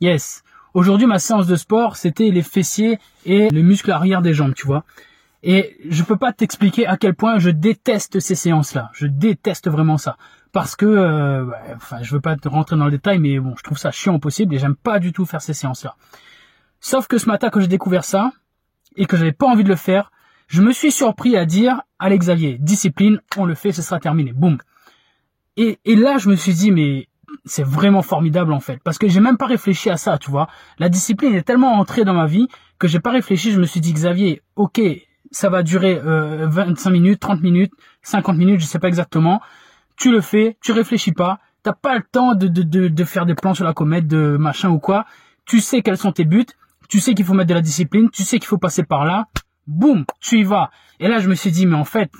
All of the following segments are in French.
Yes Aujourd'hui, ma séance de sport, c'était les fessiers et le muscle arrière des jambes, tu vois. Et je peux pas t'expliquer à quel point je déteste ces séances-là. Je déteste vraiment ça. Parce que, euh, enfin, je veux pas te rentrer dans le détail, mais bon, je trouve ça chiant possible et j'aime pas du tout faire ces séances-là. Sauf que ce matin, quand j'ai découvert ça, et que j'avais pas envie de le faire, je me suis surpris à dire, allez Xavier, discipline, on le fait, ce sera terminé. Boum. Et, et là, je me suis dit, mais c'est vraiment formidable en fait, parce que j'ai même pas réfléchi à ça, tu vois. La discipline est tellement entrée dans ma vie que j'ai pas réfléchi. Je me suis dit, Xavier, ok, ça va durer euh, 25 minutes, 30 minutes, 50 minutes, je sais pas exactement. Tu le fais, tu réfléchis pas, t'as pas le temps de, de, de, de faire des plans sur la comète, de machin ou quoi. Tu sais quels sont tes buts, tu sais qu'il faut mettre de la discipline, tu sais qu'il faut passer par là, boum, tu y vas. Et là, je me suis dit, mais en fait,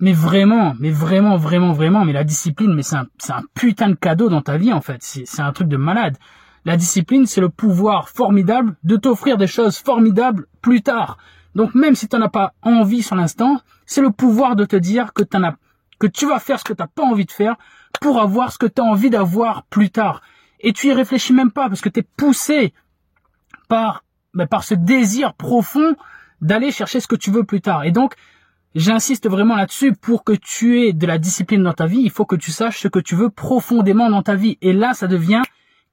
mais vraiment, mais vraiment, vraiment, vraiment, mais la discipline, mais c'est un, c'est un putain de cadeau dans ta vie, en fait. C'est, c'est un truc de malade. La discipline, c'est le pouvoir formidable de t'offrir des choses formidables plus tard. Donc même si tu n'en as pas envie sur l'instant, c'est le pouvoir de te dire que t'en as, que tu vas faire ce que tu n'as pas envie de faire pour avoir ce que tu as envie d'avoir plus tard. Et tu y réfléchis même pas parce que tu es poussé par, ben, par ce désir profond d'aller chercher ce que tu veux plus tard. Et donc, j'insiste vraiment là-dessus, pour que tu aies de la discipline dans ta vie, il faut que tu saches ce que tu veux profondément dans ta vie. Et là, ça devient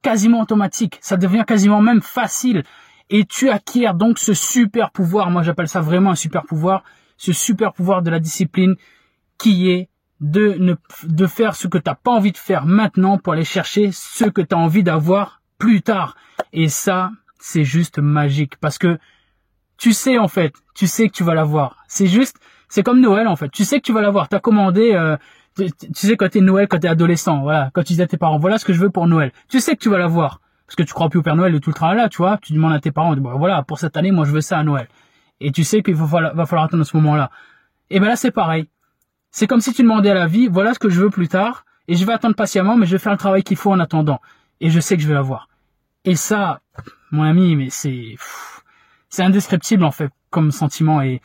quasiment automatique, ça devient quasiment même facile. Et tu acquiers donc ce super pouvoir, moi j'appelle ça vraiment un super pouvoir, ce super pouvoir de la discipline qui est de ne de faire ce que tu n'as pas envie de faire maintenant pour aller chercher ce que tu as envie d'avoir plus tard. Et ça, c'est juste magique parce que tu sais en fait, tu sais que tu vas l'avoir. C'est juste, c'est comme Noël en fait. Tu sais que tu vas l'avoir. T'as commandé, euh, tu, sais quand t'es Noël, quand t'es adolescent, voilà, quand tu dis à tes parents, voilà ce que je veux pour Noël. Tu sais que tu vas l'avoir parce que tu crois plus au Père Noël et tout le travail là, tu vois. Tu demandes à tes parents, voilà, pour cette année, moi je veux ça à Noël. Et tu sais qu'il va falloir, va falloir attendre ce moment-là. Et ben là c'est pareil. C'est comme si tu demandais à la vie, voilà ce que je veux plus tard, et je vais attendre patiemment, mais je vais faire le travail qu'il faut en attendant. Et je sais que je vais l'avoir. Et ça, mon ami, mais c'est c'est indescriptible en fait comme sentiment et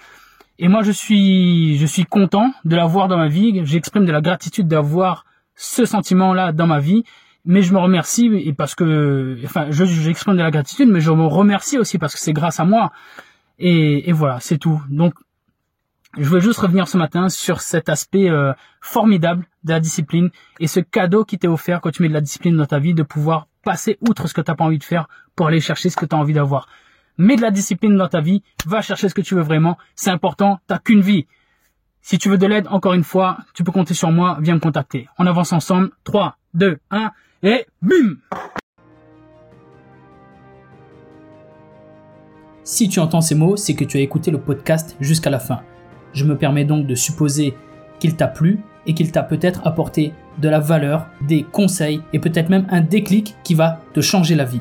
et moi je suis je suis content de l'avoir dans ma vie. J'exprime de la gratitude d'avoir ce sentiment-là dans ma vie, mais je me remercie et parce que enfin je j'exprime de la gratitude, mais je me remercie aussi parce que c'est grâce à moi. Et, et voilà, c'est tout. Donc je voulais juste revenir ce matin sur cet aspect euh, formidable de la discipline et ce cadeau qui t'est offert quand tu mets de la discipline dans ta vie de pouvoir passer outre ce que t'as pas envie de faire pour aller chercher ce que tu as envie d'avoir. Mets de la discipline dans ta vie, va chercher ce que tu veux vraiment, c'est important, t'as qu'une vie. Si tu veux de l'aide, encore une fois, tu peux compter sur moi, viens me contacter. On avance ensemble, 3, 2, 1, et bim Si tu entends ces mots, c'est que tu as écouté le podcast jusqu'à la fin. Je me permets donc de supposer qu'il t'a plu et qu'il t'a peut-être apporté de la valeur, des conseils et peut-être même un déclic qui va te changer la vie.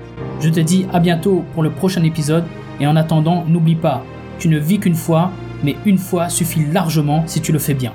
Je te dis à bientôt pour le prochain épisode et en attendant n'oublie pas, tu ne vis qu'une fois, mais une fois suffit largement si tu le fais bien.